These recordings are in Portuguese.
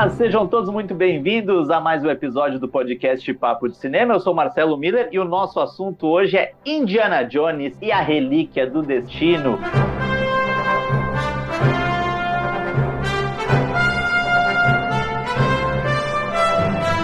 Olá, sejam todos muito bem-vindos a mais um episódio do podcast Papo de Cinema. Eu sou Marcelo Miller e o nosso assunto hoje é Indiana Jones e a Relíquia do Destino.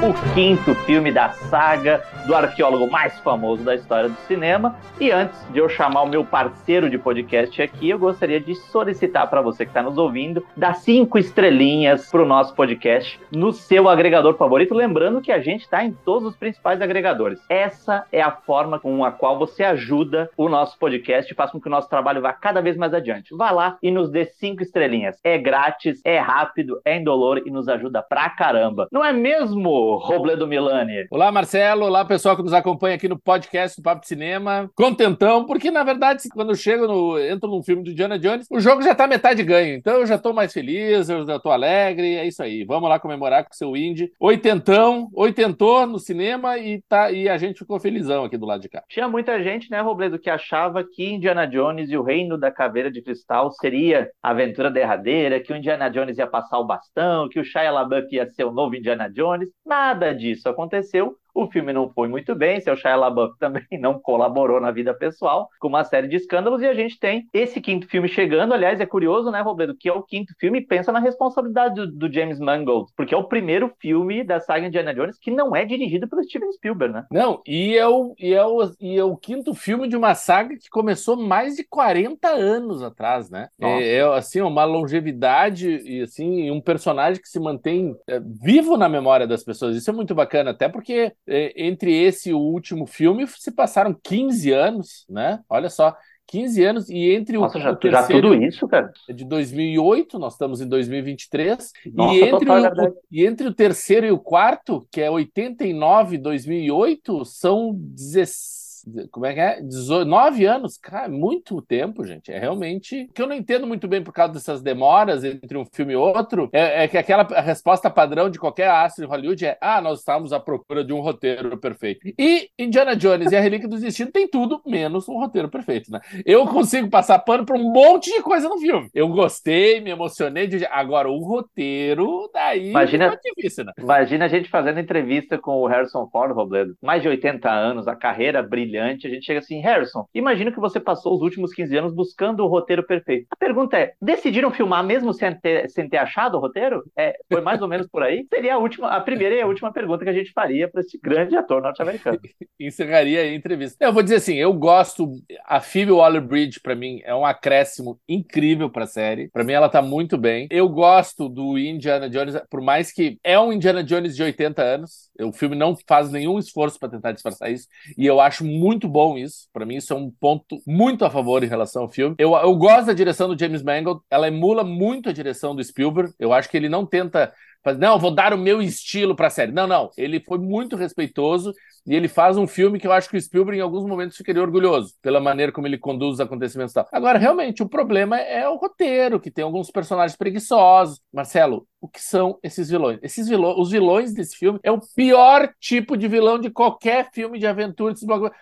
O quinto filme da saga do arqueólogo mais famoso da história do cinema. E antes de eu chamar o meu parceiro de podcast aqui, eu gostaria de solicitar para você que está nos ouvindo, dar cinco estrelinhas para o nosso podcast no seu agregador favorito. Lembrando que a gente está em todos os principais agregadores. Essa é a forma com a qual você ajuda o nosso podcast e faz com que o nosso trabalho vá cada vez mais adiante. Vá lá e nos dê cinco estrelinhas. É grátis, é rápido, é indolor e nos ajuda pra caramba. Não é mesmo, Robledo Milani? Olá, Marcelo. Olá, pessoal que nos acompanha aqui no podcast do Papo de Cinema. Contentão, porque na verdade, quando eu chego no. entro num filme do Diana Jones, o jogo já tá metade ganho. Então eu já tô mais feliz, eu já tô alegre, é isso aí. Vamos lá comemorar com o seu indie. Oitentão, oitentou no cinema e, tá, e a gente ficou felizão aqui do lado de cá. Tinha muita gente, né, Robledo, que achava que Indiana Jones e o Reino da Caveira de Cristal seria a aventura derradeira, que o Indiana Jones ia passar o bastão, que o Shia LaBeouf ia ser o novo Indiana Jones. Nada disso aconteceu. O filme não foi muito bem, seu Shia LaBeouf também não colaborou na vida pessoal, com uma série de escândalos, e a gente tem esse quinto filme chegando. Aliás, é curioso, né, Robledo, que é o quinto filme, pensa na responsabilidade do, do, James Mangold, porque é o primeiro filme da saga Indiana Jones que não é dirigido pelo Steven Spielberg, né? Não, e é o, e é o, e é o quinto filme de uma saga que começou mais de 40 anos atrás, né? É, é, assim, uma longevidade e assim, um personagem que se mantém é, vivo na memória das pessoas. Isso é muito bacana, até porque entre esse e o último filme se passaram 15 anos, né? Olha só. 15 anos e entre Nossa, o, já, o terceiro, já tudo isso, cara? É de 2008, nós estamos em 2023 Nossa, e entre, o, e entre o terceiro e o quarto, que é 89 2008, são 16 como é que é? 19 anos, cara, muito tempo, gente. É realmente. O que eu não entendo muito bem por causa dessas demoras entre um filme e outro é, é que aquela resposta padrão de qualquer astro em Hollywood é: ah, nós estamos à procura de um roteiro perfeito. E Indiana Jones e a Relíquia do Destino tem tudo menos um roteiro perfeito, né? Eu consigo passar pano para um monte de coisa no filme. Eu gostei, me emocionei. De... Agora, o roteiro, daí imagina, é difícil, né? Imagina a gente fazendo entrevista com o Harrison Ford, Robledo. Mais de 80 anos, a carreira brilhante brilhante, a gente chega assim, Harrison, imagino que você passou os últimos 15 anos buscando o roteiro perfeito. A pergunta é, decidiram filmar mesmo sem ter, sem ter achado o roteiro? É, foi mais ou menos por aí? Seria a última, a primeira e a última pergunta que a gente faria para esse grande ator norte-americano. Encerraria a entrevista. Eu vou dizer assim, eu gosto, a Phoebe Waller-Bridge para mim é um acréscimo incrível para a série. Para mim ela tá muito bem. Eu gosto do Indiana Jones, por mais que é um Indiana Jones de 80 anos, o filme não faz nenhum esforço para tentar disfarçar isso, e eu acho muito muito bom isso. Para mim, isso é um ponto muito a favor em relação ao filme. Eu, eu gosto da direção do James Mangold. Ela emula muito a direção do Spielberg. Eu acho que ele não tenta fazer, não, vou dar o meu estilo para a série. Não, não. Ele foi muito respeitoso e ele faz um filme que eu acho que o Spielberg, em alguns momentos, ficaria orgulhoso pela maneira como ele conduz os acontecimentos e tal. Agora, realmente, o problema é o roteiro, que tem alguns personagens preguiçosos. Marcelo, o que são esses vilões? Esses vilões, os vilões desse filme é o pior tipo de vilão de qualquer filme de aventura,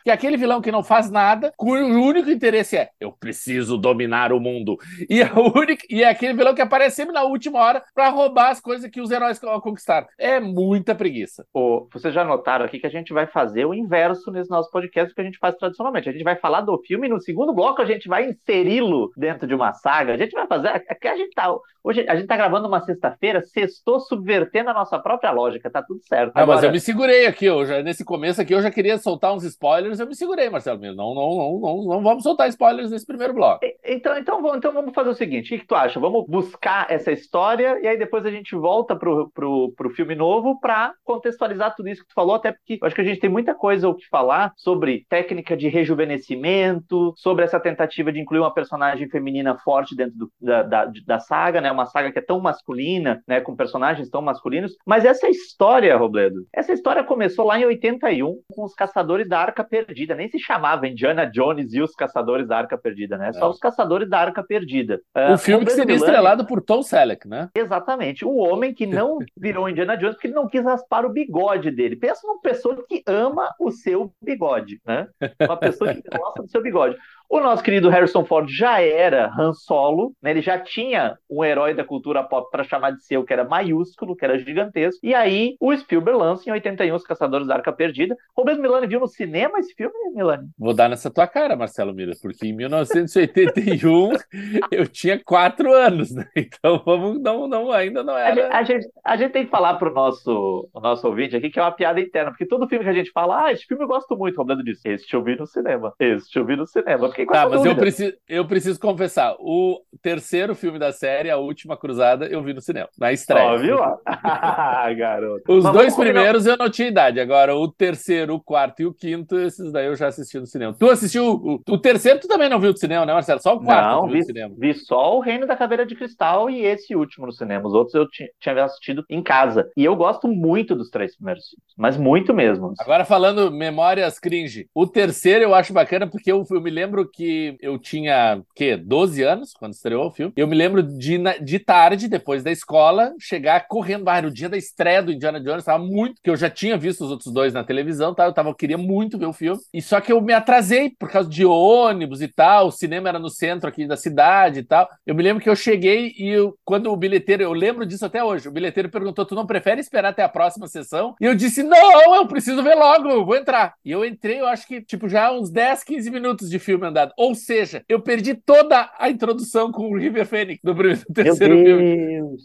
que é aquele vilão que não faz nada, cujo único interesse é eu preciso dominar o mundo. E, a única, e é aquele vilão que aparece sempre na última hora para roubar as coisas que os heróis conquistaram. É muita preguiça. Oh, vocês já notaram aqui que a gente vai fazer o inverso nesse nosso podcast que a gente faz tradicionalmente. A gente vai falar do filme e no segundo bloco a gente vai inseri-lo dentro de uma saga. A gente vai fazer. Aqui a gente tá. Hoje a gente tá gravando uma sexta-feira, sextou subvertendo a nossa própria lógica, tá tudo certo. Ah, Agora... mas eu me segurei aqui, eu já, nesse começo aqui eu já queria soltar uns spoilers, eu me segurei, Marcelo. Não, não, não, não, não vamos soltar spoilers nesse primeiro bloco. Então, então, vamos, então vamos fazer o seguinte: o que, tu acha? Vamos buscar essa história e aí depois a gente volta pro, pro, pro filme novo para contextualizar tudo isso que tu falou, até porque acho que a gente tem muita coisa o que falar sobre técnica de rejuvenescimento, sobre essa tentativa de incluir uma personagem feminina forte dentro do, da, da, da, saga, né? Uma saga que é tão masculina, né? Com personagens tão masculinos. Mas essa história, Robledo, essa história começou lá em 81 com os Caçadores da Arca Perdida. Nem se chamava Indiana Jones e os Caçadores da Arca Perdida, né? Só é. os Caçadores da Arca Perdida. O uh, filme que seria Milani, estrelado por Tom Selleck, né? Exatamente. O homem que não virou Indiana Jones porque ele não quis raspar o bigode dele. Pensa numa pessoa que ama o seu bigode, né? Uma pessoa que gosta do seu bigode. O nosso querido Harrison Ford já era Han Solo, né? ele já tinha um herói da cultura pop para chamar de seu, que era maiúsculo, que era gigantesco. E aí o Spielberg lança em 81 Os Caçadores da Arca Perdida. Roberto Milani viu no cinema esse filme, Milani? Vou dar nessa tua cara, Marcelo Mira, porque em 1981 eu tinha quatro anos, né? Então vamos, não, não, ainda não era. A gente, a gente tem que falar pro nosso, o nosso ouvinte aqui que é uma piada interna, porque todo filme que a gente fala, ah, esse filme eu gosto muito, Roberto disse, esse eu vi no cinema, esse eu vi no cinema. Fiquei com tá, mas eu preciso, eu preciso confessar, o terceiro filme da série, A Última Cruzada, eu vi no cinema, na estreia. Ó, viu? garoto. Os mas dois primeiros eu não tinha idade, agora o terceiro, o quarto e o quinto, esses daí eu já assisti no cinema. Tu assistiu, o, o terceiro tu também não viu no cinema, né, Marcelo? Só o quarto não, vi, cinema. vi só o Reino da Caveira de Cristal e esse último no cinema, os outros eu tinha assistido em casa. E eu gosto muito dos três primeiros filmes, mas muito mesmo. Agora falando memórias cringe, o terceiro eu acho bacana porque eu, eu me lembro que eu tinha, que 12 anos quando estreou o filme. Eu me lembro de, de tarde, depois da escola, chegar correndo, ah, no dia da estreia do Indiana Jones, tava muito, que eu já tinha visto os outros dois na televisão, tá? Eu tava, eu queria muito ver o filme. E só que eu me atrasei por causa de ônibus e tal, o cinema era no centro aqui da cidade e tal. Eu me lembro que eu cheguei e eu, quando o bilheteiro, eu lembro disso até hoje, o bilheteiro perguntou: "Tu não prefere esperar até a próxima sessão?" E eu disse: "Não, eu preciso ver logo, eu vou entrar". E eu entrei, eu acho que tipo já uns 10, 15 minutos de filme andado. Ou seja, eu perdi toda a introdução com o River Phoenix do primeiro, terceiro filme.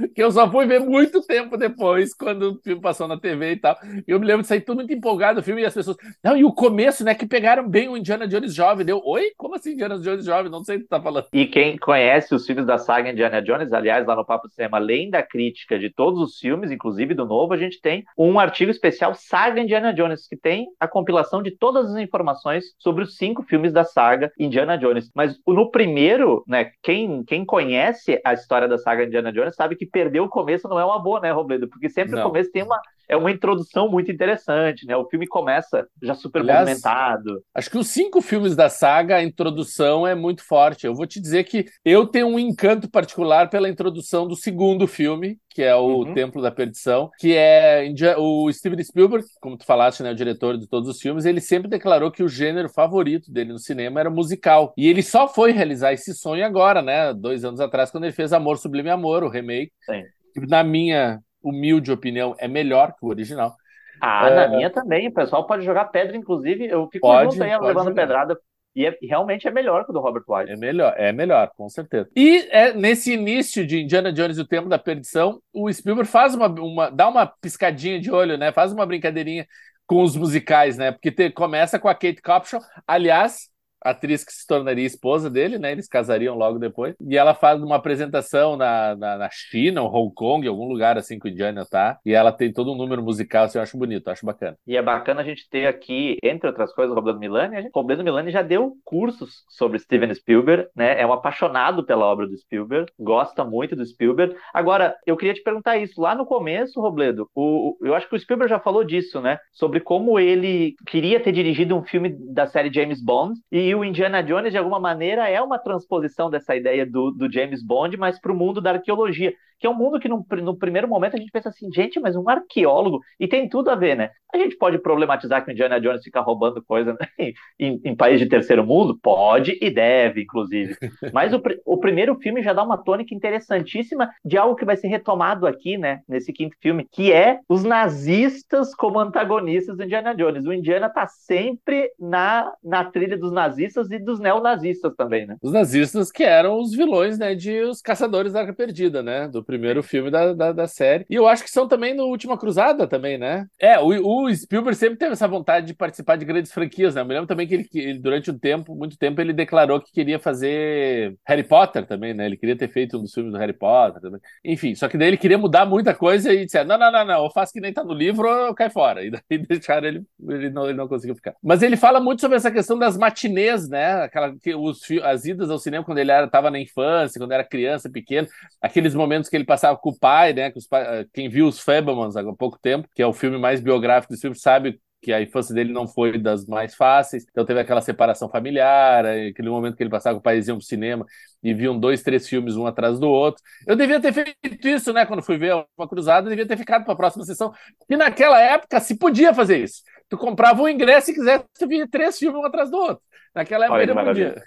que eu só fui ver muito tempo depois, quando o filme passou na TV e tal. E eu me lembro de sair tudo muito empolgado o filme e as pessoas. Não, e o começo, né? Que pegaram bem o Indiana Jones jovem. Deu, oi? Como assim Indiana Jones jovem? Não sei o que tu tá falando. E quem conhece os filmes da saga Indiana Jones, aliás, lá no Papo Cinema, além da crítica de todos os filmes, inclusive do novo, a gente tem um artigo especial Saga Indiana Jones, que tem a compilação de todas as informações sobre os cinco filmes da saga Indiana Jones. Mas no primeiro, né, quem, quem conhece a história da saga Indiana Jones sabe que perder o começo não é uma boa, né, Robledo? Porque sempre não. o começo tem uma, é uma introdução muito interessante, né? O filme começa já super Aliás, movimentado. Acho que os cinco filmes da saga, a introdução é muito forte. Eu vou te dizer que eu tenho um encanto particular pela introdução do segundo filme, que é o uhum. Templo da Perdição, que é o Steven Spielberg, como tu falaste, né, o diretor de todos os filmes, ele sempre declarou que o gênero favorito dele no cinema era musical. E ele só foi realizar esse sonho agora, né, dois anos atrás, quando ele fez Amor Sublime Amor, o remake. Sim. Na minha humilde opinião, é melhor que o original. Ah, é... na minha também. O pessoal pode jogar pedra, inclusive. Eu fico pode, junto aí, levando jogar. pedrada. E é, realmente é melhor que o do Robert Wise. É melhor, é melhor, com certeza. E é, nesse início de Indiana Jones e o Tempo da Perdição, o Spielberg faz uma, uma dá uma piscadinha de olho, né? Faz uma brincadeirinha com os musicais, né? Porque te, começa com a Kate Capshaw. Aliás, atriz que se tornaria esposa dele, né? Eles casariam logo depois. E ela faz uma apresentação na, na, na China, ou Hong Kong, algum lugar assim que o Indiana tá. E ela tem todo um número musical, assim, eu acho bonito, acho bacana. E é bacana a gente ter aqui, entre outras coisas, o Roberto Milani. O Roberto Milani já deu cursos sobre Steven Spielberg, né? É um apaixonado pela obra do Spielberg, gosta muito do Spielberg. Agora, eu queria te perguntar isso. Lá no começo, Robledo, o, eu acho que o Spielberg já falou disso, né? Sobre como ele queria ter dirigido um filme da série James Bond e e o Indiana Jones, de alguma maneira, é uma transposição dessa ideia do, do James Bond, mas para o mundo da arqueologia que é um mundo que no, no, primeiro momento a gente pensa assim, gente, mas um arqueólogo, e tem tudo a ver, né? A gente pode problematizar que o Indiana Jones fica roubando coisa né? em, em país de terceiro mundo? Pode e deve, inclusive. Mas o, o primeiro filme já dá uma tônica interessantíssima de algo que vai ser retomado aqui, né, nesse quinto filme, que é os nazistas como antagonistas do Indiana Jones. O Indiana tá sempre na, na trilha dos nazistas e dos neonazistas também, né? Os nazistas que eram os vilões, né, de Os Caçadores da Arca Perdida, né, do primeiro filme da, da, da, série. E eu acho que são também no Última Cruzada também, né? É, o, o Spielberg sempre teve essa vontade de participar de grandes franquias, né? Eu me lembro também que ele, ele, durante um tempo, muito tempo, ele declarou que queria fazer Harry Potter também, né? Ele queria ter feito um dos filmes do Harry Potter também. Enfim, só que daí ele queria mudar muita coisa e disseram, não, não, não, não, eu faço que nem tá no livro ou cai fora. E daí deixaram ele, ele não, ele não conseguiu ficar. Mas ele fala muito sobre essa questão das matinês, né? Aquela, que os, as idas ao cinema quando ele estava na infância, quando era criança, pequeno, aqueles momentos que ele passava com o pai, né? Pai, quem viu os Fablemans há pouco tempo, que é o filme mais biográfico do filme, sabe que a infância dele não foi das mais fáceis, então teve aquela separação familiar, aquele momento que ele passava com o pai iam pro cinema e viam dois, três filmes um atrás do outro. Eu devia ter feito isso, né? Quando fui ver uma cruzada, eu devia ter ficado para a próxima sessão, e naquela época se podia fazer isso. Tu comprava o ingresso e quisesse ver três filmes um atrás do outro. Naquela época Olha, ele podia.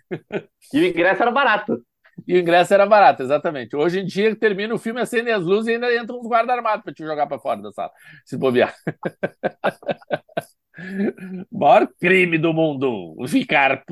E o ingresso era barato. E o ingresso era barato, exatamente. Hoje em dia, termina o filme, acende as luzes e ainda entra uns guarda armados para te jogar para fora da sala, se bobear. Maior crime do mundo ficar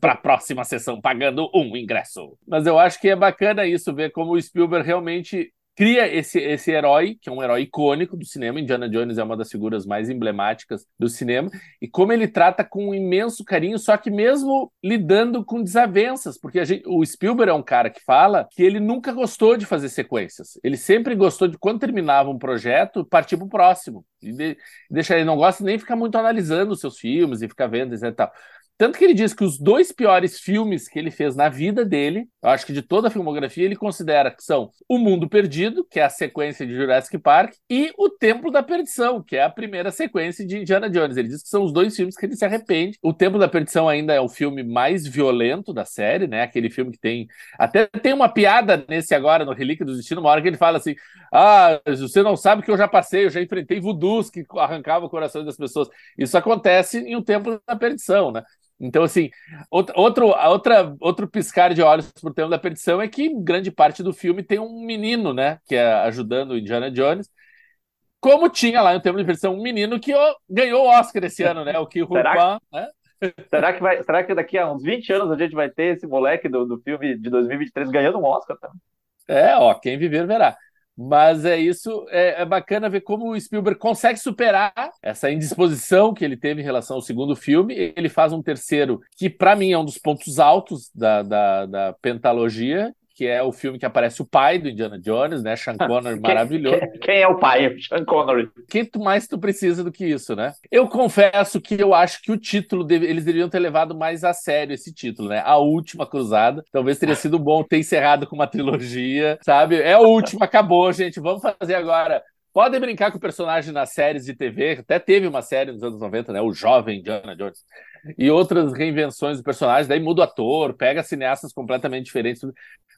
para a próxima sessão pagando um ingresso. Mas eu acho que é bacana isso, ver como o Spielberg realmente cria esse, esse herói, que é um herói icônico do cinema. Indiana Jones é uma das figuras mais emblemáticas do cinema, e como ele trata com um imenso carinho, só que mesmo lidando com desavenças, porque gente, o Spielberg é um cara que fala que ele nunca gostou de fazer sequências. Ele sempre gostou de, quando terminava um projeto, partir para o próximo. E de, deixar ele não gosta nem ficar muito analisando os seus filmes e ficar vendo, etc. E tal. Tanto que ele diz que os dois piores filmes que ele fez na vida dele, eu acho que de toda a filmografia, ele considera que são O Mundo Perdido, que é a sequência de Jurassic Park, e O Templo da Perdição, que é a primeira sequência de Indiana Jones. Ele diz que são os dois filmes que ele se arrepende. O Templo da Perdição ainda é o filme mais violento da série, né? Aquele filme que tem. Até tem uma piada nesse agora, no Relíquia do Destino, uma hora que ele fala assim: Ah, você não sabe que eu já passei, eu já enfrentei voodoos que arrancavam o coração das pessoas. Isso acontece em O Templo da Perdição, né? Então, assim, outro, outra, outro piscar de olhos por tema da perdição é que grande parte do filme tem um menino, né, que é ajudando o Indiana Jones, como tinha lá no Templo da Perdição um menino que ganhou o Oscar esse ano, né, o Ki Será que... né? Será que, vai, será que daqui a uns 20 anos a gente vai ter esse moleque do, do filme de 2023 ganhando um Oscar? Tá? É, ó, quem viver verá. Mas é isso, é, é, bacana ver como o Spielberg consegue superar essa indisposição que ele teve em relação ao segundo filme. Ele faz um terceiro que, para mim, é um dos pontos altos da, da, da pentalogia, que é o filme que aparece o pai do Indiana Jones, né? Sean Connery, maravilhoso. Quem, quem, é o pai? Sean Connery. Quem tu mais tu precisa do que isso, né? Eu confesso que eu acho que o título, deve, eles deveriam ter levado mais a sério esse título, né? A Última Cruzada. Talvez teria sido bom ter encerrado com uma trilogia, sabe? É a última, acabou, gente. Vamos fazer agora Podem brincar com o personagem nas séries de TV, até teve uma série nos anos 90, né? O Jovem Indiana Jones. E outras reinvenções do personagem, daí muda o ator, pega cineastas completamente diferentes.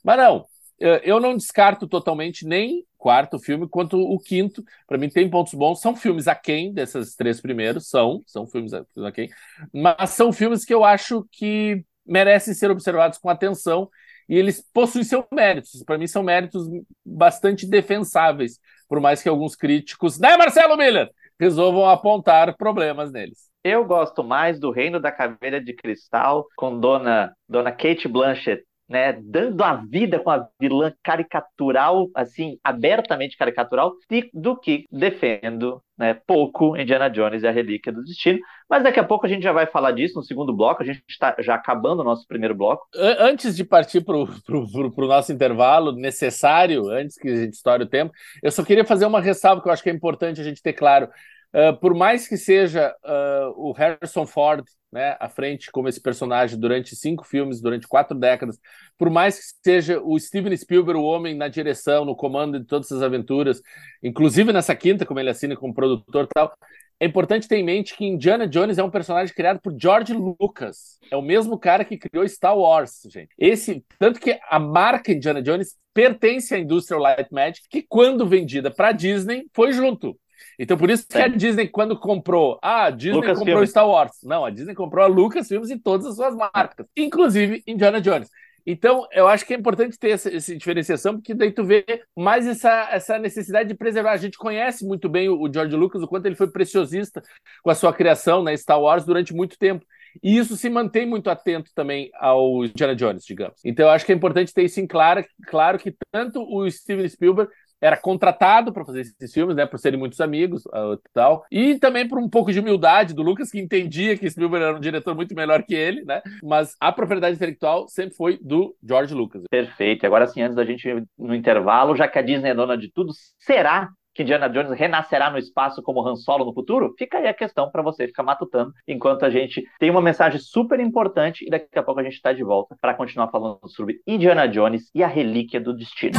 Mas não, eu não descarto totalmente nem quarto filme quanto o quinto. Para mim tem pontos bons. São filmes aquém desses três primeiros, são, são filmes aquém, mas são filmes que eu acho que merecem ser observados com atenção e eles possuem seus méritos. Para mim são méritos bastante defensáveis por mais que alguns críticos, né, Marcelo Miller, resolvam apontar problemas neles. Eu gosto mais do Reino da Caveira de Cristal com Dona Dona Kate Blanchett né, dando a vida com a vilã caricatural, assim, abertamente caricatural, do que defendo né, pouco Indiana Jones e a Relíquia do Destino. Mas daqui a pouco a gente já vai falar disso no segundo bloco, a gente está já acabando o nosso primeiro bloco. Antes de partir para o nosso intervalo necessário, antes que a gente estoure o tempo, eu só queria fazer uma ressalva que eu acho que é importante a gente ter claro. Uh, por mais que seja uh, o Harrison Ford né, à frente como esse personagem durante cinco filmes, durante quatro décadas, por mais que seja o Steven Spielberg o homem na direção, no comando de todas essas aventuras, inclusive nessa quinta, como ele assina como produtor e tal, é importante ter em mente que Indiana Jones é um personagem criado por George Lucas. É o mesmo cara que criou Star Wars, gente. Esse, tanto que a marca Indiana Jones pertence à Industrial Light Magic, que quando vendida para Disney foi junto. Então, por isso que a Disney, quando comprou. Ah, a Disney Lucas comprou Filmes. Star Wars. Não, a Disney comprou a Lucasfilmes e todas as suas marcas, inclusive Indiana Jones. Então, eu acho que é importante ter essa, essa, diferenciação, porque daí tu vê mais essa, essa necessidade de preservar. A gente conhece muito bem o, o George Lucas, o quanto ele foi preciosista com a sua criação na né, Star Wars durante muito tempo. E isso se mantém muito atento também ao Indiana Jones, digamos. Então, eu acho que é importante ter isso em claro, claro que tanto o Steven Spielberg era contratado para fazer esses filmes, né, por serem muitos amigos uh, tal, e também por um pouco de humildade do Lucas, que entendia que Spielberg era um diretor muito melhor que ele, né, mas a propriedade intelectual sempre foi do George Lucas. Perfeito. Agora sim, antes da gente ir no intervalo, já que a Disney é dona de tudo, será que Indiana Jones renascerá no espaço como Han Solo no futuro? Fica aí a questão para você ficar matutando, enquanto a gente tem uma mensagem super importante e daqui a pouco a gente está de volta para continuar falando sobre Indiana Jones e a Relíquia do Destino.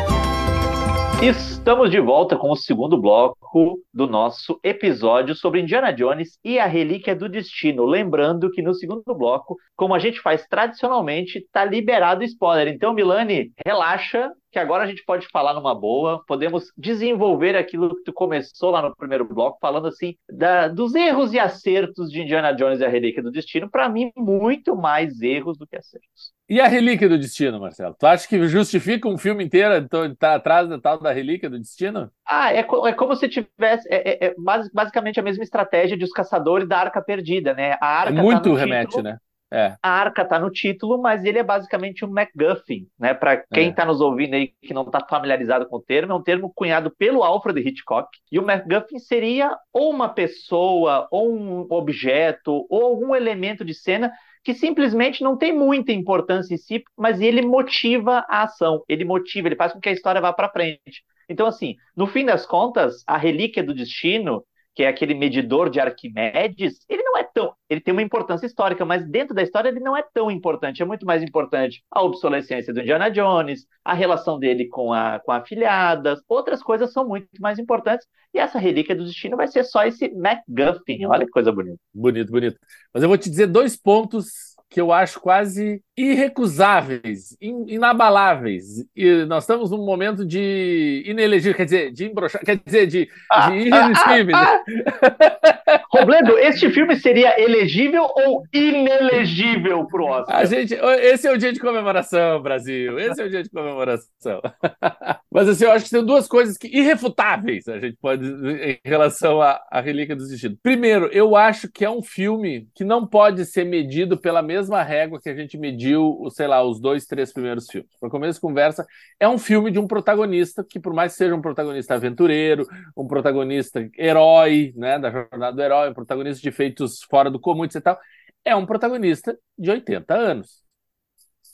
Estamos de volta com o segundo bloco do nosso episódio sobre Indiana Jones e a Relíquia do Destino. Lembrando que no segundo bloco, como a gente faz tradicionalmente, tá liberado spoiler. Então, Milani, relaxa, que agora a gente pode falar numa boa, podemos desenvolver aquilo que tu começou lá no primeiro bloco, falando assim da, dos erros e acertos de Indiana Jones e a Relíquia do Destino. Para mim, muito mais erros do que acertos. E a Relíquia do Destino, Marcelo? Tu acha que justifica um filme inteiro então, tá atrás da tal da Relíquia do Destino? Ah, é, é como se tivesse é, é, é basicamente a mesma estratégia de os caçadores da Arca Perdida, né? A Arca é muito tá remete, título, né? É. A arca está no título, mas ele é basicamente um MacGuffin, né? Para quem está é. nos ouvindo aí que não está familiarizado com o termo, é um termo cunhado pelo Alfred Hitchcock. E o MacGuffin seria ou uma pessoa, ou um objeto, ou algum elemento de cena que simplesmente não tem muita importância em si, mas ele motiva a ação, ele motiva, ele faz com que a história vá para frente. Então, assim, no fim das contas, a relíquia do destino que é aquele medidor de Arquimedes, ele não é tão. Ele tem uma importância histórica, mas dentro da história ele não é tão importante. É muito mais importante a obsolescência do Indiana Jones, a relação dele com a, com a afilhada, outras coisas são muito mais importantes. E essa relíquia do destino vai ser só esse MacGuffin. Olha que coisa bonita. Bonito, bonito. Mas eu vou te dizer dois pontos que eu acho quase irrecusáveis, inabaláveis. E nós estamos num momento de inelegível, quer dizer, de embroxar, quer dizer, de, de irresistível. Robledo, este filme seria elegível ou inelegível para o Oscar? A gente, esse é o dia de comemoração, Brasil. Esse é o dia de comemoração. Mas assim, eu acho que tem duas coisas que irrefutáveis a gente pode em relação à, à Relíquia dos Destinos. Primeiro, eu acho que é um filme que não pode ser medido pela mesma régua que a gente mediu, sei lá, os dois, três primeiros filmes. Para começo de conversa, é um filme de um protagonista que, por mais que seja um protagonista aventureiro, um protagonista herói, né, da jornada do herói, um protagonista de feitos fora do comum, etc. É um protagonista de 80 anos.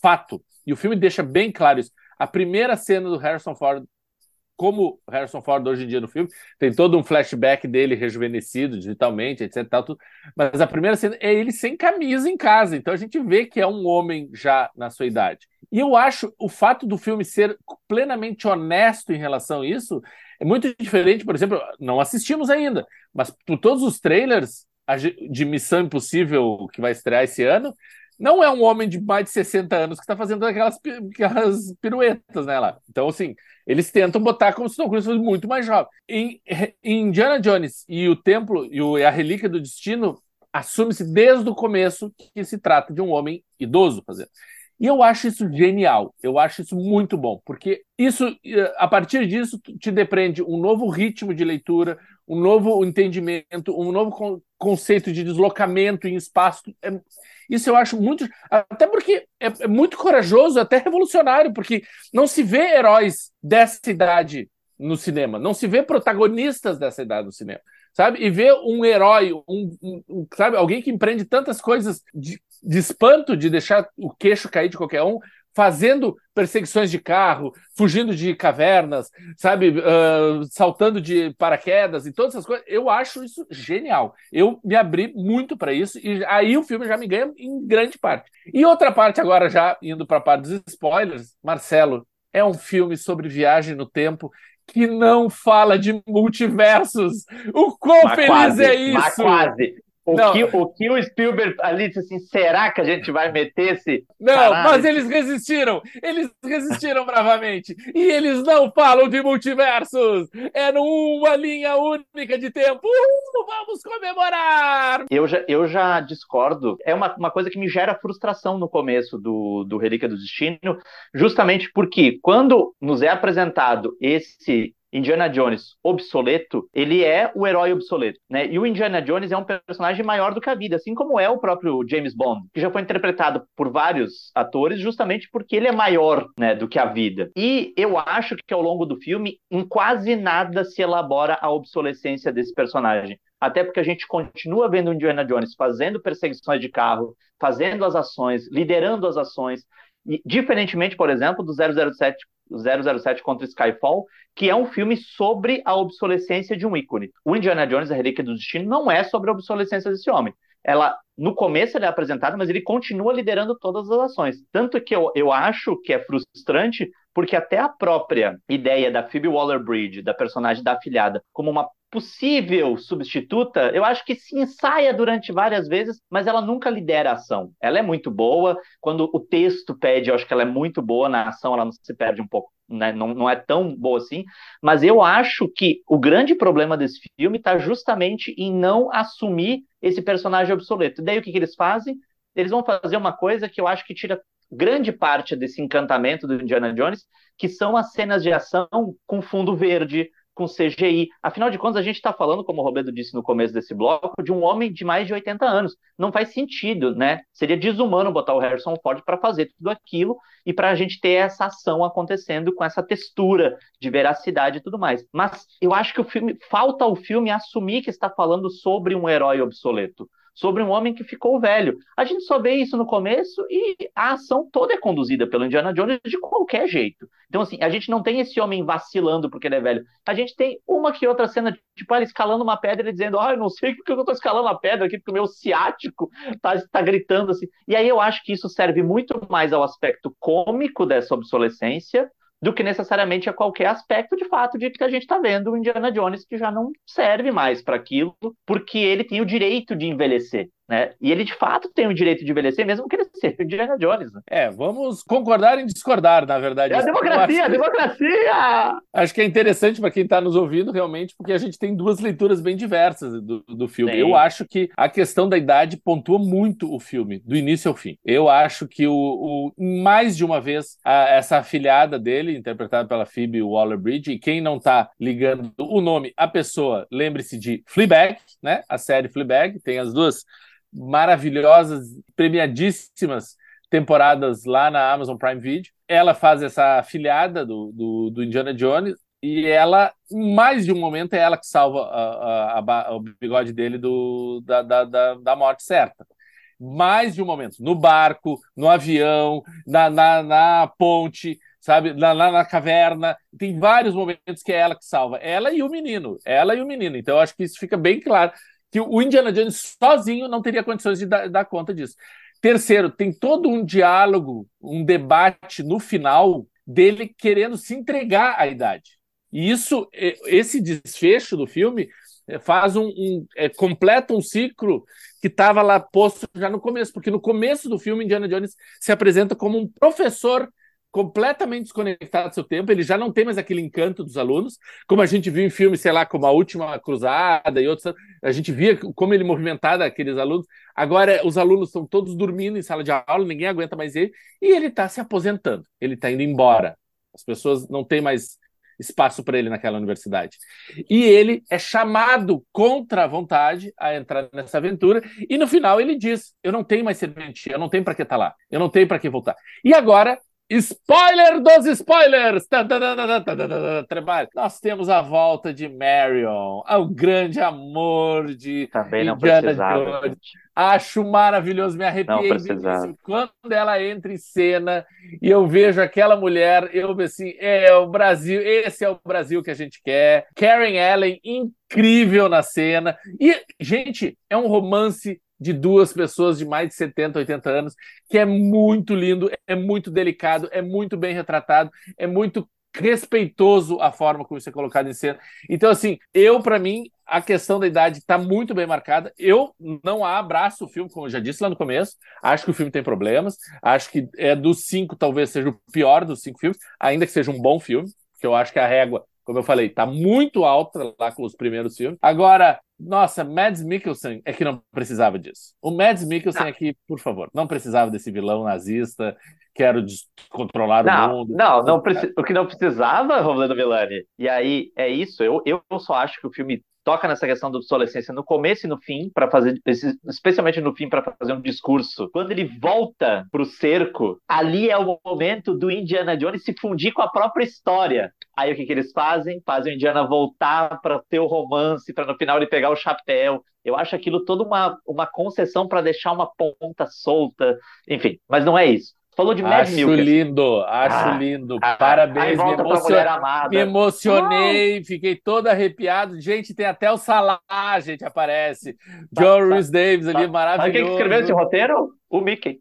Fato. E o filme deixa bem claro isso. A primeira cena do Harrison Ford, como Harrison Ford hoje em dia no filme, tem todo um flashback dele rejuvenescido digitalmente, etc. Tal, tudo. Mas a primeira cena é ele sem camisa em casa. Então a gente vê que é um homem já na sua idade. E eu acho o fato do filme ser plenamente honesto em relação a isso é muito diferente, por exemplo, não assistimos ainda, mas por todos os trailers de Missão Impossível que vai estrear esse ano, não é um homem de mais de 60 anos que está fazendo aquelas, aquelas piruetas, né, lá. Então, assim, eles tentam botar como se Tom Cruise fosse muito mais jovem. Em, em Indiana Jones e o Templo e, o, e a Relíquia do Destino, assume-se desde o começo que se trata de um homem idoso fazendo. E eu acho isso genial, eu acho isso muito bom, porque isso, eh, a partir disso, te depreende um novo ritmo de leitura, um novo entendimento, um novo conceito de deslocamento em espaço. É, isso eu acho muito. Até porque é, é muito corajoso, até revolucionário, porque não se vê heróis dessa idade no cinema, não se vê protagonistas dessa idade no cinema sabe? E ver um herói, um, um, sabe, alguém que empreende tantas coisas de, de espanto, de deixar o queixo cair de qualquer um, fazendo perseguições de carro, fugindo de cavernas, sabe, uh, saltando de paraquedas e todas essas coisas. Eu acho isso genial. Eu me abri muito para isso e aí o filme já me ganha em grande parte. E outra parte agora já indo para a parte dos spoilers, Marcelo, é um filme sobre viagem no tempo que não fala de multiversos. O quão mas feliz quase, é isso? Mas quase. O que, o que o Spielberg ali disse assim, será que a gente vai meter esse. Não, caralho? mas eles resistiram! Eles resistiram bravamente! E eles não falam de multiversos! É numa linha única de tempo! Uh, vamos comemorar! Eu já, eu já discordo. É uma, uma coisa que me gera frustração no começo do, do Relíquia do Destino, justamente porque quando nos é apresentado esse Indiana Jones obsoleto, ele é o herói obsoleto, né? E o Indiana Jones é um personagem maior do que a vida, assim como é o próprio James Bond, que já foi interpretado por vários atores justamente porque ele é maior, né, do que a vida. E eu acho que ao longo do filme, em quase nada se elabora a obsolescência desse personagem. Até porque a gente continua vendo o Indiana Jones fazendo perseguições de carro, fazendo as ações, liderando as ações, diferentemente, por exemplo, do 007 007 contra Skyfall, que é um filme sobre a obsolescência de um ícone. O Indiana Jones, a Relíquia do Destino, não é sobre a obsolescência desse homem. Ela, no começo ele é apresentado, mas ele continua liderando todas as ações. Tanto que eu, eu acho que é frustrante, porque até a própria ideia da Phoebe Waller-Bridge, da personagem da afilhada, como uma possível substituta, eu acho que se ensaia durante várias vezes, mas ela nunca lidera a ação. Ela é muito boa, quando o texto pede, eu acho que ela é muito boa, na ação ela não se perde um pouco, né? não, não é tão boa assim, mas eu acho que o grande problema desse filme está justamente em não assumir esse personagem obsoleto. Daí o que, que eles fazem? Eles vão fazer uma coisa que eu acho que tira grande parte desse encantamento do Indiana Jones, que são as cenas de ação com fundo verde, com CGI. Afinal de contas, a gente está falando, como o Roberto disse no começo desse bloco, de um homem de mais de 80 anos. Não faz sentido, né? Seria desumano botar o Harrison Ford para fazer tudo aquilo e para a gente ter essa ação acontecendo com essa textura de veracidade e tudo mais. Mas eu acho que o filme falta o filme assumir que está falando sobre um herói obsoleto sobre um homem que ficou velho. A gente só vê isso no começo e a ação toda é conduzida pelo Indiana Jones de qualquer jeito. Então, assim, a gente não tem esse homem vacilando porque ele é velho. A gente tem uma que outra cena, tipo, ele escalando uma pedra e dizendo, ah, eu não sei porque eu tô escalando a pedra aqui, porque o meu ciático tá, tá gritando assim. E aí eu acho que isso serve muito mais ao aspecto cômico dessa obsolescência do que necessariamente a qualquer aspecto de fato de que a gente está vendo o Indiana Jones que já não serve mais para aquilo, porque ele tem o direito de envelhecer. Né? E ele de fato tem o direito de envelhecer, mesmo que ele seja o Indiana Jones. Né? É, vamos concordar em discordar, na verdade. É a democracia, a democracia! Acho que é interessante para quem está nos ouvindo, realmente, porque a gente tem duas leituras bem diversas do, do filme. Sim. Eu acho que a questão da idade pontua muito o filme, do início ao fim. Eu acho que o, o mais de uma vez a, essa afilhada dele, interpretada pela Phoebe Waller-Bridge, e quem não está ligando o nome à pessoa, lembre-se de Fleabag, né? A série Fleabag, tem as duas maravilhosas, premiadíssimas temporadas lá na Amazon Prime Video. Ela faz essa afilhada do, do, do Indiana Jones e ela, em mais de um momento, é ela que salva a, a, a, o bigode dele do, da, da, da, da morte certa mais de um momento. No barco, no avião, na, na, na ponte, sabe? Na, na, na, caverna. Tem vários momentos que é ela que salva. Ela e o menino. Ela e o menino. Então, acho que isso fica bem claro que o Indiana Jones sozinho não teria condições de dar, dar conta disso. Terceiro, tem todo um diálogo, um debate no final dele querendo se entregar à idade. E isso, esse desfecho do filme é, faz um, um é, completa um ciclo que estava lá posto já no começo, porque no começo do filme Indiana Jones se apresenta como um professor completamente desconectado do seu tempo, ele já não tem mais aquele encanto dos alunos, como a gente viu em filmes, sei lá, como A Última Cruzada e outros, a gente via como ele movimentava aqueles alunos. Agora, os alunos estão todos dormindo em sala de aula, ninguém aguenta mais ele, e ele está se aposentando, ele está indo embora. As pessoas não têm mais espaço para ele naquela universidade. E ele é chamado contra a vontade a entrar nessa aventura, e no final ele diz: Eu não tenho mais serventia, eu não tenho para que estar tá lá, eu não tenho para que voltar. E agora Spoiler dos spoilers! Trabalho. Nós temos a volta de Marion, o grande amor de Também não precisava. Jones. Acho maravilhoso, me arrepiei quando ela entra em cena e eu vejo aquela mulher, eu assim, é o Brasil, esse é o Brasil que a gente quer. Karen Allen, incrível na cena. E, gente, é um romance de duas pessoas de mais de 70, 80 anos, que é muito lindo, é muito delicado, é muito bem retratado, é muito respeitoso a forma como isso é colocado em cena. Então, assim, eu, para mim, a questão da idade está muito bem marcada. Eu não abraço o filme, como eu já disse lá no começo. Acho que o filme tem problemas. Acho que é dos cinco, talvez seja o pior dos cinco filmes, ainda que seja um bom filme, porque eu acho que a régua, como eu falei, está muito alta lá com os primeiros filmes. Agora, nossa, Mads Mikkelsen é que não precisava disso. O Mads Mikkelsen ah. aqui, por favor, não precisava desse vilão nazista quero controlar não, o mundo. Não, não o que não precisava, Rolando Villani. E aí é isso. Eu, eu só acho que o filme toca nessa questão da obsolescência no começo e no fim para fazer, especialmente no fim para fazer um discurso. Quando ele volta para o cerco, ali é o momento do Indiana Jones se fundir com a própria história. Aí o que, que eles fazem? Fazem o Indiana voltar para ter o romance, para no final ele pegar o chapéu. Eu acho aquilo toda uma, uma concessão para deixar uma ponta solta. Enfim, mas não é isso. Falou de Mad Acho lindo, acho ah, lindo. Ah, Parabéns, me, emocion... me, emocionei, fiquei todo arrepiado. Gente, tem até o Salah, gente, aparece. Tá, John tá, Rhys Davis ali, maravilhoso. Sabe quem escreveu esse roteiro? O Mickey.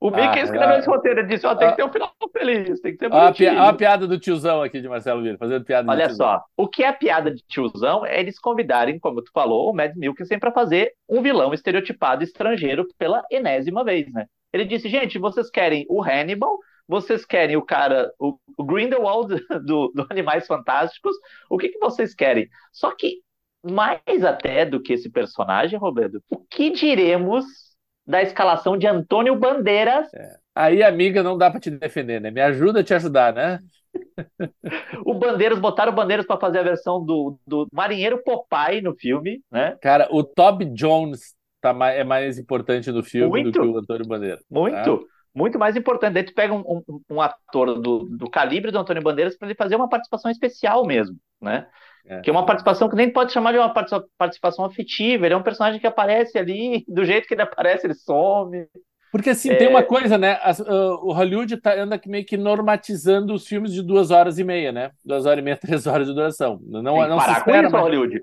O Mickey ah, escreveu esse roteiro, ele disse, ó, tem que ter um final feliz, tem que ter bonitinho. Olha a piada do tiozão aqui de Marcelo Vieira, fazendo piada Olha só, o que é piada de tiozão é eles convidarem, como tu falou, o Mad Milksen para fazer um vilão estereotipado estrangeiro pela enésima vez, né? Ele disse, gente, vocês querem o Hannibal, vocês querem o cara, o, o Grindelwald do, do Animais Fantásticos, o que, que vocês querem? Só que, mais até do que esse personagem, Roberto, o que diremos da escalação de Antônio Bandeiras? É. Aí, amiga, não dá para te defender, né? Me ajuda a te ajudar, né? o Bandeiras, botaram o Bandeiras para fazer a versão do, do Marinheiro Popeye no filme, né? Cara, o Toby Jones tá mais, é mais importante no filme muito, do que o Antônio Bandeiras. Muito, tá? muito mais importante. Daí tu pega um, um, um ator do, do calibre do Antônio Bandeiras para ele fazer uma participação especial mesmo, né? É. Que é uma participação que nem pode chamar de uma participação afetiva. Ele é um personagem que aparece ali, do jeito que ele aparece, ele some. Porque assim, é... tem uma coisa, né? O Hollywood tá, anda meio que normatizando os filmes de duas horas e meia, né? Duas horas e meia, três horas de duração. Não, não parar se espera, com isso, mas... Hollywood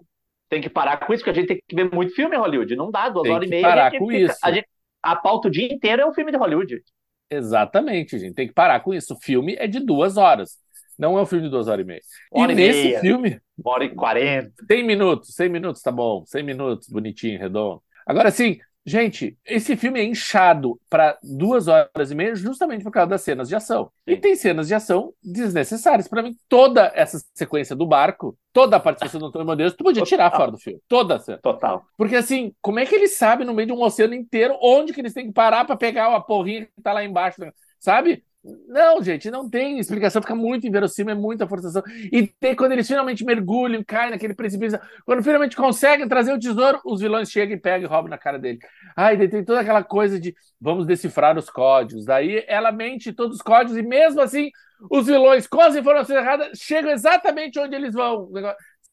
tem que parar com isso, porque a gente tem que ver muito filme em Hollywood. Não dá, duas tem horas e meia. Parar com fica, isso. A, gente, a pauta o dia inteiro é um filme de Hollywood. Exatamente, gente. Tem que parar com isso. O filme é de duas horas. Não é um filme de duas horas e meia. Hora e, e nesse meia, filme. Uma hora e quarenta. 100 minutos, 100 minutos, tá bom. 100 minutos, bonitinho, redondo. Agora, sim, Gente, esse filme é inchado para duas horas e meia justamente por causa das cenas de ação. Sim. E tem cenas de ação desnecessárias. Para mim, toda essa sequência do barco, toda a participação do Antônio Bandeiras, tu podia tirar fora do filme. Toda a cena. Total. Porque assim, como é que eles sabem no meio de um oceano inteiro onde que eles têm que parar para pegar a porrinha que tá lá embaixo? Sabe? Não, gente, não tem explicação, fica muito inverossímil, é muita forçação. E tem, quando eles finalmente mergulham, caem naquele precipício, quando finalmente conseguem trazer o tesouro, os vilões chegam e pegam e roubam na cara dele. Ai, tem toda aquela coisa de vamos decifrar os códigos. Daí ela mente todos os códigos e mesmo assim os vilões com as informações erradas chegam exatamente onde eles vão.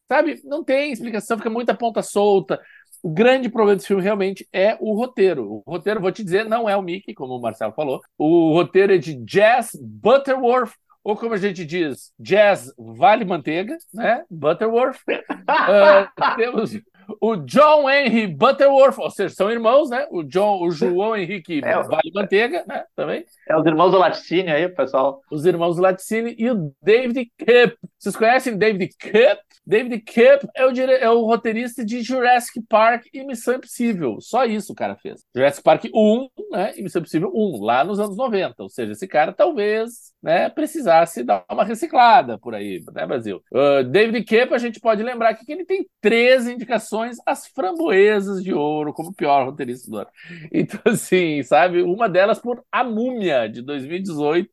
Sabe? Não tem explicação, fica muita ponta solta. O grande problema desse filme realmente é o roteiro. O roteiro, vou te dizer, não é o Mickey, como o Marcelo falou. O roteiro é de Jazz Butterworth, ou como a gente diz, Jazz Vale Manteiga, né? Butterworth. uh, temos o John Henry Butterworth, ou seja, são irmãos, né? O John, o João Henrique é, Vale Manteiga, né? Também. É os irmãos do Laticínio aí, pessoal. Os irmãos do Laticínio e o David Kipp. Vocês conhecem David Kipp? David Kipp é o, dire... é o roteirista de Jurassic Park e Missão Impossível. Só isso o cara fez. Jurassic Park 1, né? E Missão Impossível 1, lá nos anos 90. Ou seja, esse cara talvez né, precisasse dar uma reciclada por aí, né, Brasil? Uh, David Kipp, a gente pode lembrar aqui que ele tem três indicações às framboesas de ouro como pior roteirista do ano. Então, assim, sabe? Uma delas por A Múmia, de 2018,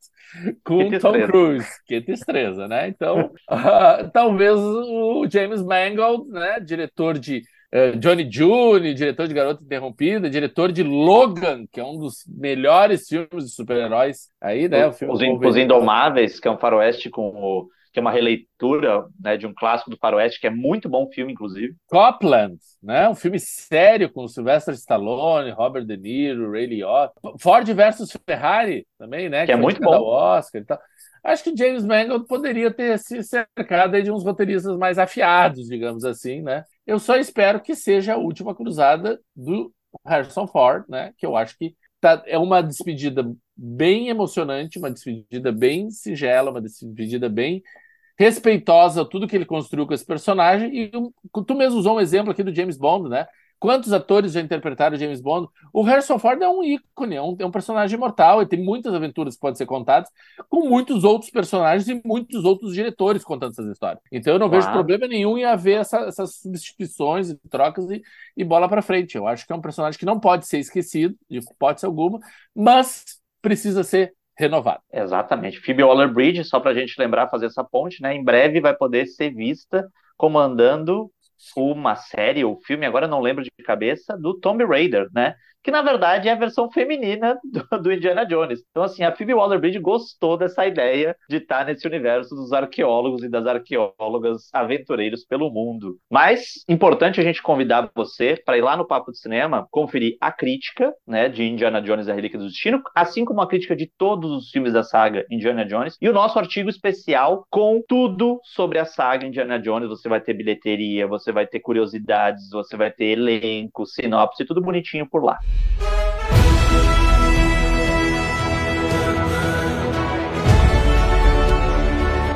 com Tom Cruise. Que tristeza, né? Então, uh, talvez o James Mangold, né, diretor de Uh, Johnny June, diretor de Garota Interrompida, diretor de Logan, que é um dos melhores filmes de super-heróis aí, né? O, os, os Indomáveis, que é um faroeste com o que é uma releitura né, de um clássico do faroeste, que é muito bom filme, inclusive. Copland, né? Um filme sério com Sylvester Stallone, Robert De Niro, Ray Liotta. Ford versus Ferrari também, né? Que, que é muito bom. Oscar e tal. Acho que James Mangold poderia ter se cercado de uns roteiristas mais afiados, digamos assim, né? Eu só espero que seja a última cruzada do Harrison Ford, né? Que eu acho que tá, é uma despedida bem emocionante, uma despedida bem singela, uma despedida bem respeitosa tudo que ele construiu com esse personagem. E tu mesmo usou um exemplo aqui do James Bond, né? Quantos atores já interpretaram James Bond? O Harrison Ford é um ícone, é um, é um personagem imortal, e tem muitas aventuras que podem ser contadas, com muitos outros personagens e muitos outros diretores contando essas histórias. Então eu não claro. vejo problema nenhum em haver essa, essas substituições e trocas e, e bola para frente. Eu acho que é um personagem que não pode ser esquecido, de hipótese alguma, mas precisa ser renovado. Exatamente. Phoebe Waller-Bridge, só para a gente lembrar, fazer essa ponte, né? Em breve vai poder ser vista comandando uma série ou filme, agora não lembro de cabeça, do Tomb Raider, né? Que na verdade é a versão feminina do, do Indiana Jones. Então, assim, a Phoebe Waller-Bridge gostou dessa ideia de estar nesse universo dos arqueólogos e das arqueólogas aventureiros pelo mundo. Mas, importante a gente convidar você para ir lá no Papo de Cinema, conferir a crítica, né, de Indiana Jones e a Relíquia do Destino, assim como a crítica de todos os filmes da saga Indiana Jones, e o nosso artigo especial com tudo sobre a saga Indiana Jones. Você vai ter bilheteria, você vai ter curiosidades, você vai ter elenco, sinopse, tudo bonitinho por lá.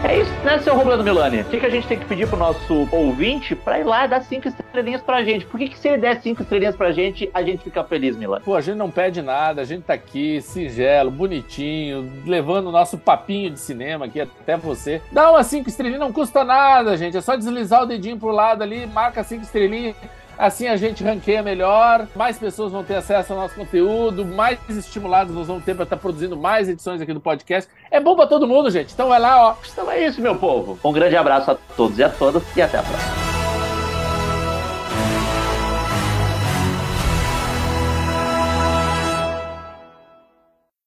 É isso, né, seu Roblando Milani? O que, que a gente tem que pedir pro nosso ouvinte pra ir lá dar cinco estrelinhas pra gente? Por que, que se ele der cinco estrelinhas pra gente, a gente fica feliz, Milani? Pô, a gente não pede nada, a gente tá aqui, singelo, bonitinho, levando o nosso papinho de cinema aqui até você. Dá umas cinco estrelinhas, não custa nada, gente. É só deslizar o dedinho pro lado ali, marca cinco estrelinhas Assim a gente ranqueia melhor, mais pessoas vão ter acesso ao nosso conteúdo, mais estimulados nós vamos ter para estar tá produzindo mais edições aqui do podcast. É bom para todo mundo, gente. Então vai lá, ó. Então é isso, meu povo. Um grande abraço a todos e a todas e até a próxima.